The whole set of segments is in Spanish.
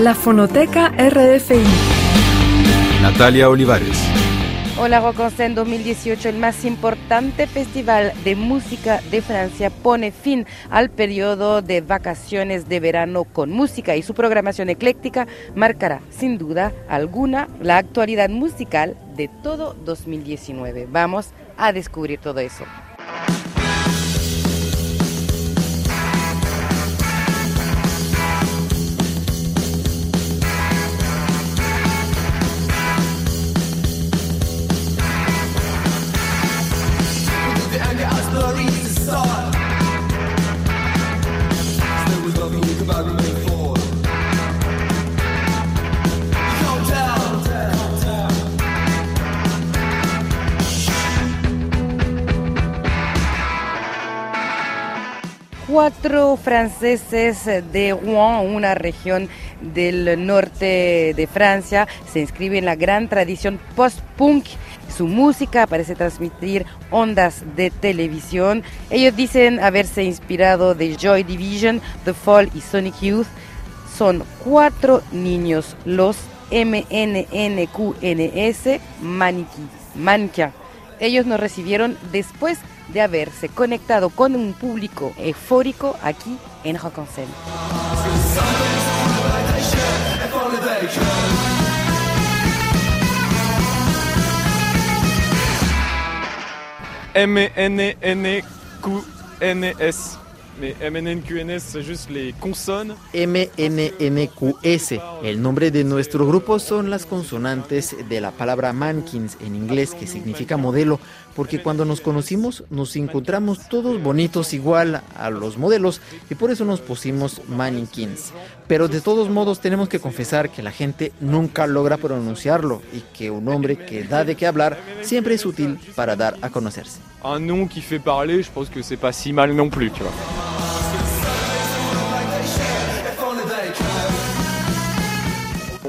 La Fonoteca RFI. Natalia Olivares. Hola Roconce, en 2018 el más importante festival de música de Francia pone fin al periodo de vacaciones de verano con música y su programación ecléctica marcará sin duda alguna la actualidad musical de todo 2019. Vamos a descubrir todo eso. Cuatro franceses de Rouen, una región del norte de Francia, se inscribe en la gran tradición post-punk. Su música parece transmitir ondas de televisión. Ellos dicen haberse inspirado de Joy Division, The Fall y Sonic Youth. Son cuatro niños, los MNNQNS Maniki, Mankia. Ellos nos recibieron después de haberse conectado con un público eufórico aquí en Rock M-N-N-Q-N-S. Mais MNNQNS, c'est juste les consonnes. MNNQS. El nombre de nuestro grupo son las consonantes de la palabra mankins en inglés, que significa modelo, porque cuando nos conocimos nos encontramos todos bonitos igual a los modelos y por eso nos pusimos mannequins. Pero de todos modos tenemos que confesar que la gente nunca logra pronunciarlo y que un nombre que da de qué hablar siempre es útil para dar a conocerse. Un nom qui fait parler, je pense que c'est pas si mal non plus, tu vois.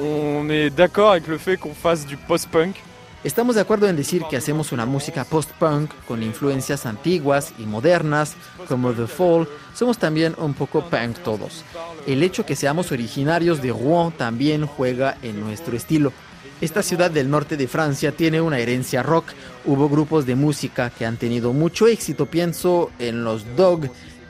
On est d'accord avec le fait qu'on fasse du post-punk. Estamos de acuerdo en decir que hacemos una música post-punk con influencias antiguas y modernas como The Fall. Somos también un poco punk todos. El hecho que seamos originarios de Rouen también juega en nuestro estilo. Esta ciudad del norte de Francia tiene una herencia rock. Hubo grupos de música que han tenido mucho éxito. Pienso en los Dog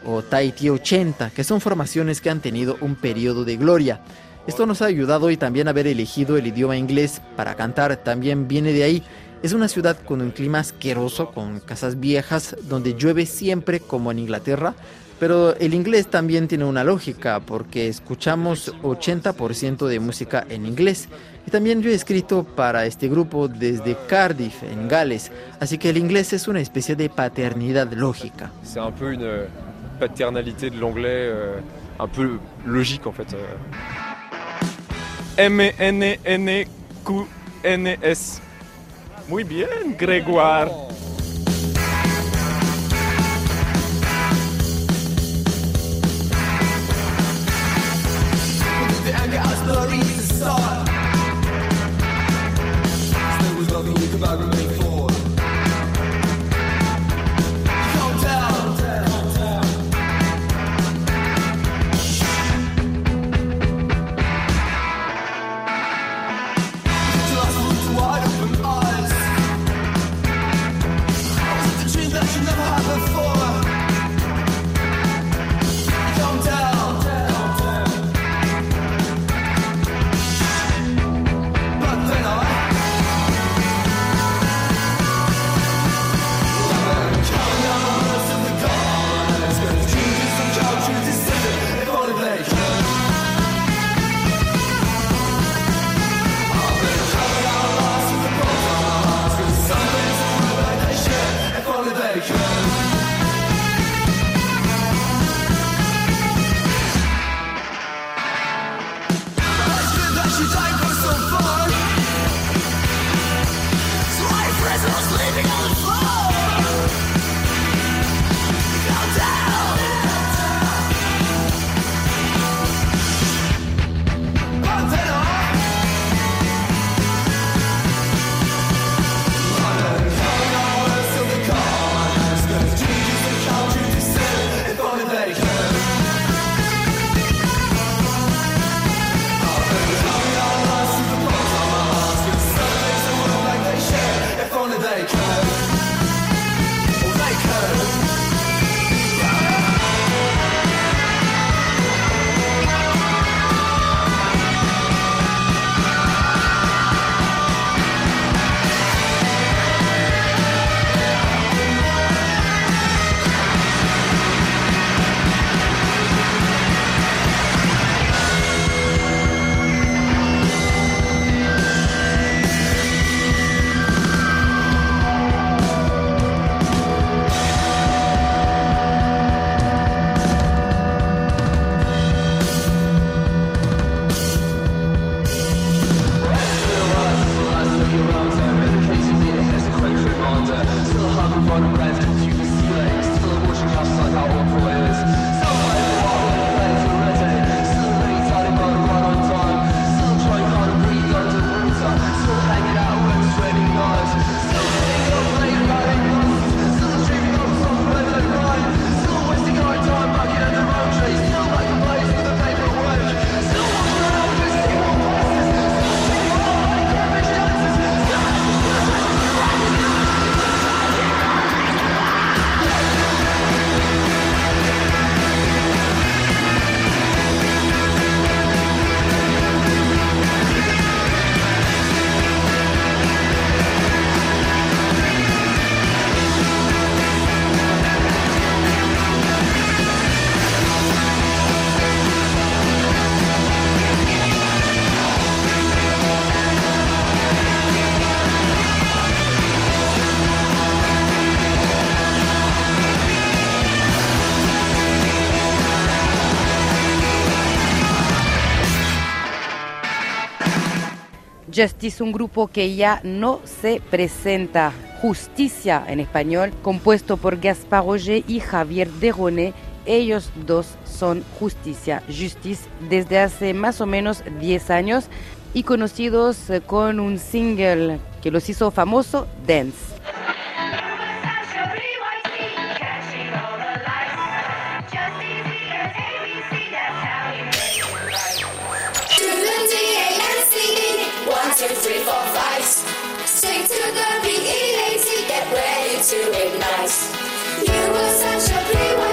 o Tahiti 80, que son formaciones que han tenido un periodo de gloria. Esto nos ha ayudado y también haber elegido el idioma inglés para cantar también viene de ahí. Es una ciudad con un clima asqueroso, con casas viejas, donde llueve siempre como en Inglaterra, pero el inglés también tiene una lógica porque escuchamos 80% de música en inglés. Y también yo he escrito para este grupo desde Cardiff, en Gales, así que el inglés es una especie de paternidad lógica. C'est un peu une paternalité de l'anglais, euh, un peu logique en fait. M-N-N-Q-N-S. Muy bien, Grégoire. Justice, un grupo que ya no se presenta. Justicia en español, compuesto por Gaspar Roger y Javier Derone. Ellos dos son Justicia, Justice, desde hace más o menos 10 años y conocidos eh, con un single que los hizo famoso, Dance. To ignite. You were such a PYT,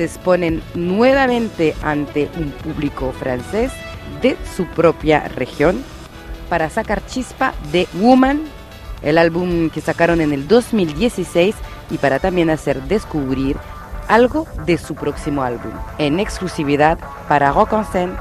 se exponen nuevamente ante un público francés de su propia región para sacar chispa de Woman, el álbum que sacaron en el 2016 y para también hacer descubrir algo de su próximo álbum en exclusividad para Rock en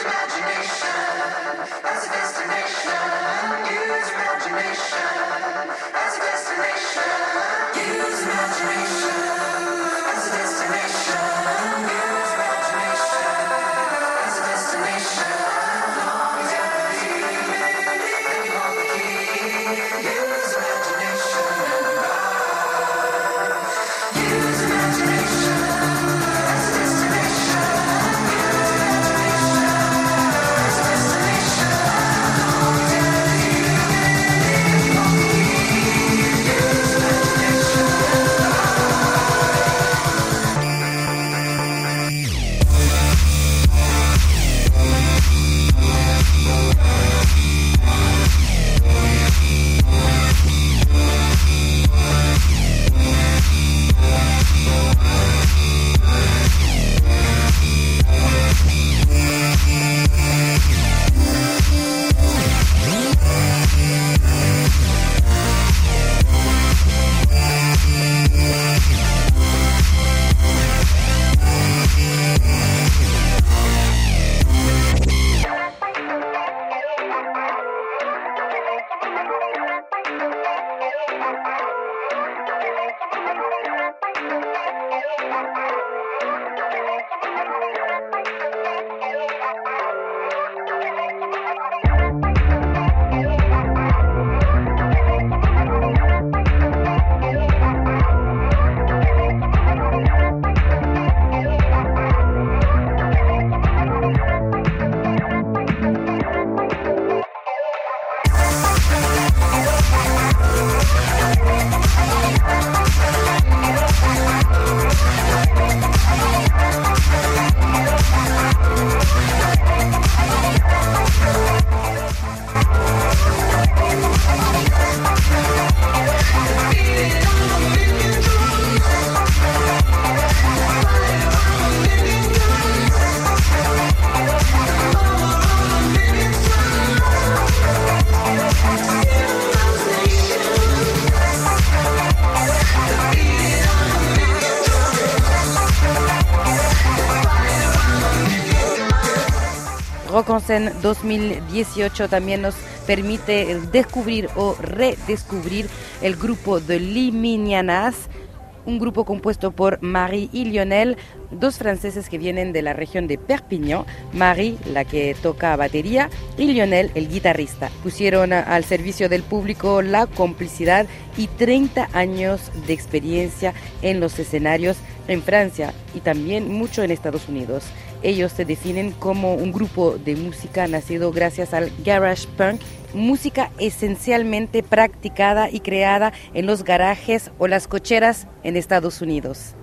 imagination. Rockonscène 2018 también nos permite descubrir o redescubrir el grupo de Liminianas, un grupo compuesto por Marie y Lionel, dos franceses que vienen de la región de Perpignan. Marie, la que toca batería, y Lionel, el guitarrista. Pusieron al servicio del público la complicidad y 30 años de experiencia en los escenarios en Francia y también mucho en Estados Unidos. Ellos se definen como un grupo de música nacido gracias al garage punk, música esencialmente practicada y creada en los garajes o las cocheras en Estados Unidos.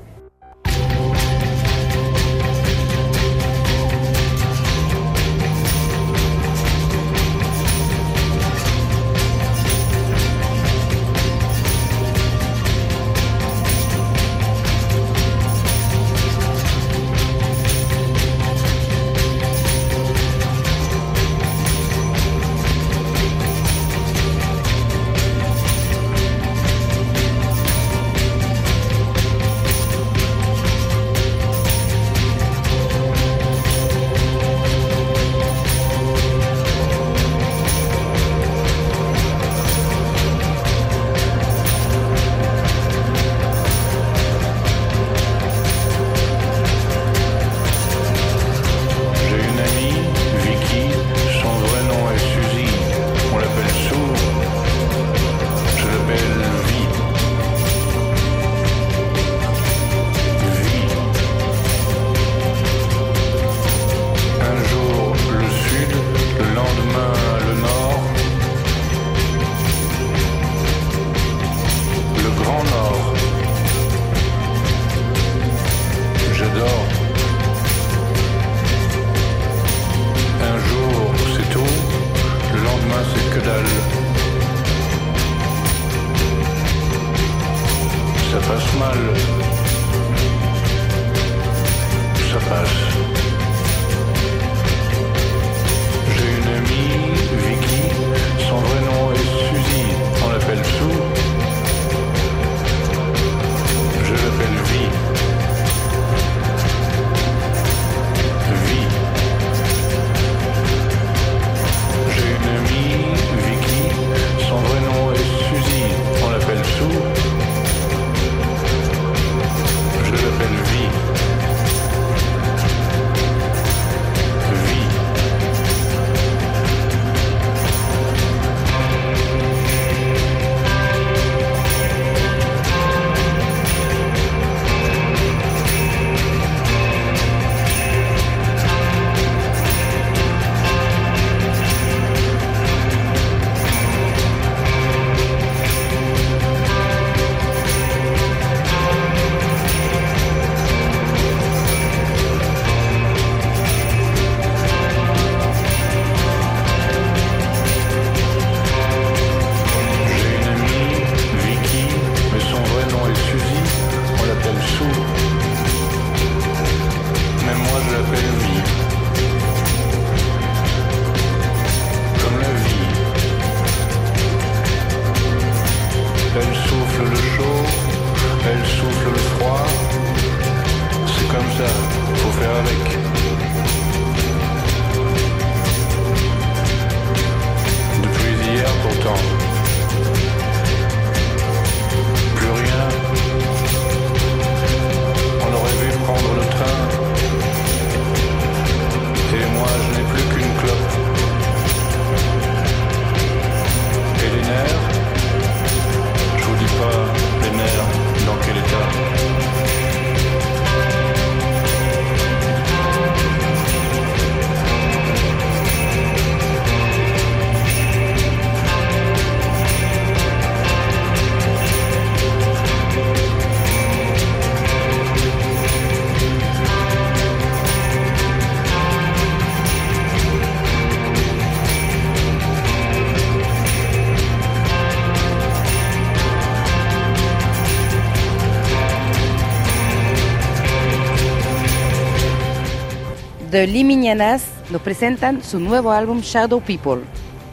The Limiñanas nos presentan su nuevo álbum Shadow People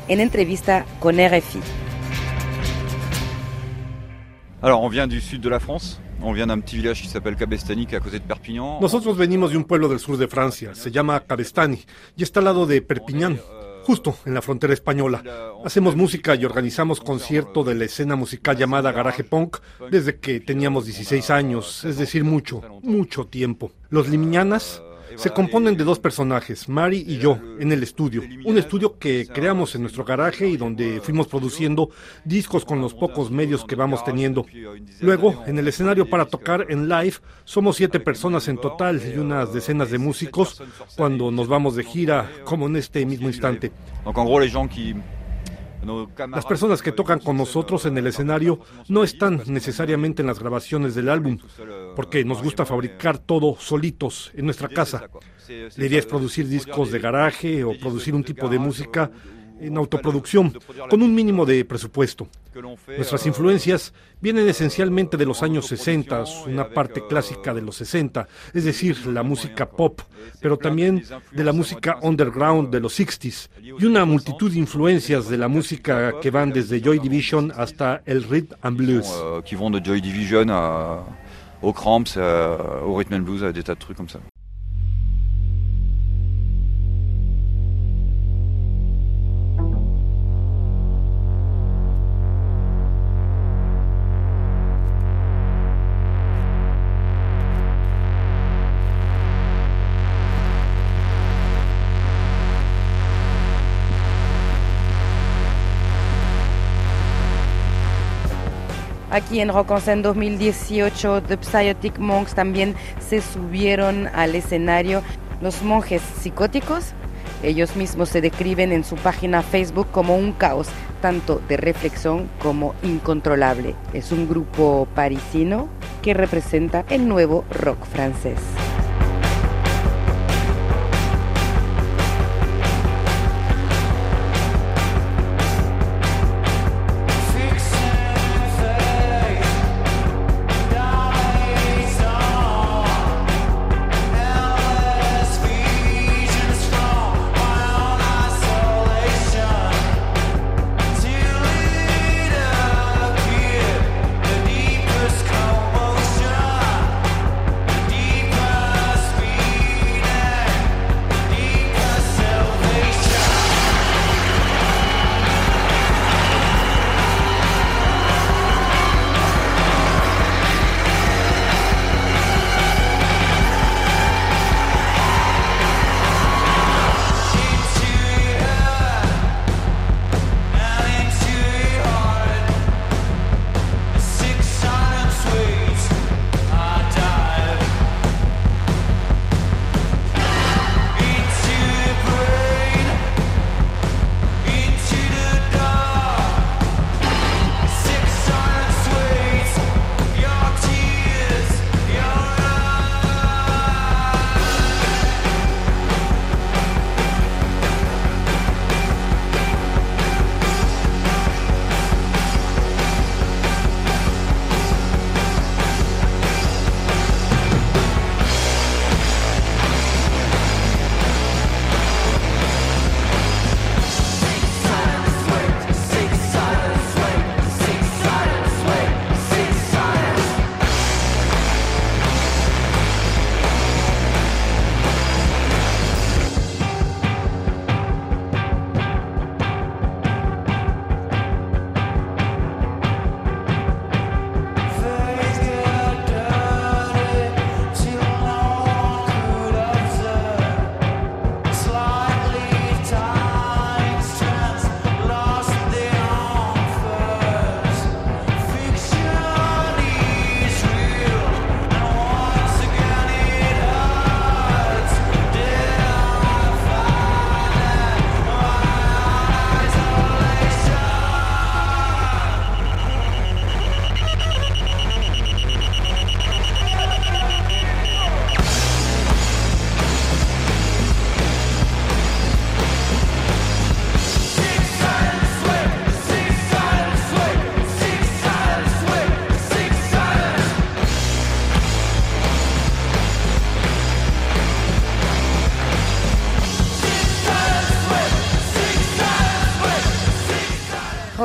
en entrevista con RFI. Alors, on vient du sud de la France, On vient d'un petit village qui s'appelle Cabestany, qui est à côté de Perpignan. Nosotros venimos de un pueblo del sur de Francia, se llama Cabestany, y está al lado de Perpiñán, justo en la frontera española. Hacemos música y organizamos concierto de la escena musical llamada Garage Punk desde que teníamos 16 años, es decir, mucho, mucho tiempo. Los Limiñanas se componen de dos personajes, Mari y yo, en el estudio. Un estudio que creamos en nuestro garaje y donde fuimos produciendo discos con los pocos medios que vamos teniendo. Luego, en el escenario para tocar en live, somos siete personas en total y unas decenas de músicos cuando nos vamos de gira, como en este mismo instante. Donc en gros, les gens qui. Las personas que tocan con nosotros en el escenario no están necesariamente en las grabaciones del álbum, porque nos gusta fabricar todo solitos en nuestra casa. La idea es producir discos de garaje o producir un tipo de música en autoproducción, con un mínimo de presupuesto. Nuestras influencias vienen esencialmente de los años 60, una parte clásica de los 60, es decir, la música pop, pero también de la música underground de los 60s y una multitud de influencias de la música que van desde Joy Division hasta el rhythm and blues. euh, qui vont de Joy Division aux Cramps, à- au Rhythm and Blues, des tas de trucs comme ça. Aquí en Rock en Scène 2018, The Psychotic Monks también se subieron al escenario. Los monjes psicóticos, ellos mismos se describen en su página Facebook como un caos, tanto de reflexión como incontrolable. Es un grupo parisino que representa el nuevo rock francés.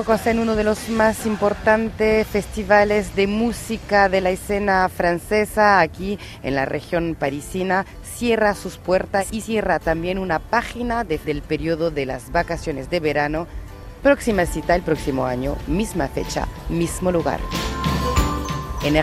En uno de los más importantes festivales de música de la escena francesa aquí en la región parisina, cierra sus puertas y cierra también una página desde el periodo de las vacaciones de verano. Próxima cita el próximo año, misma fecha, mismo lugar. En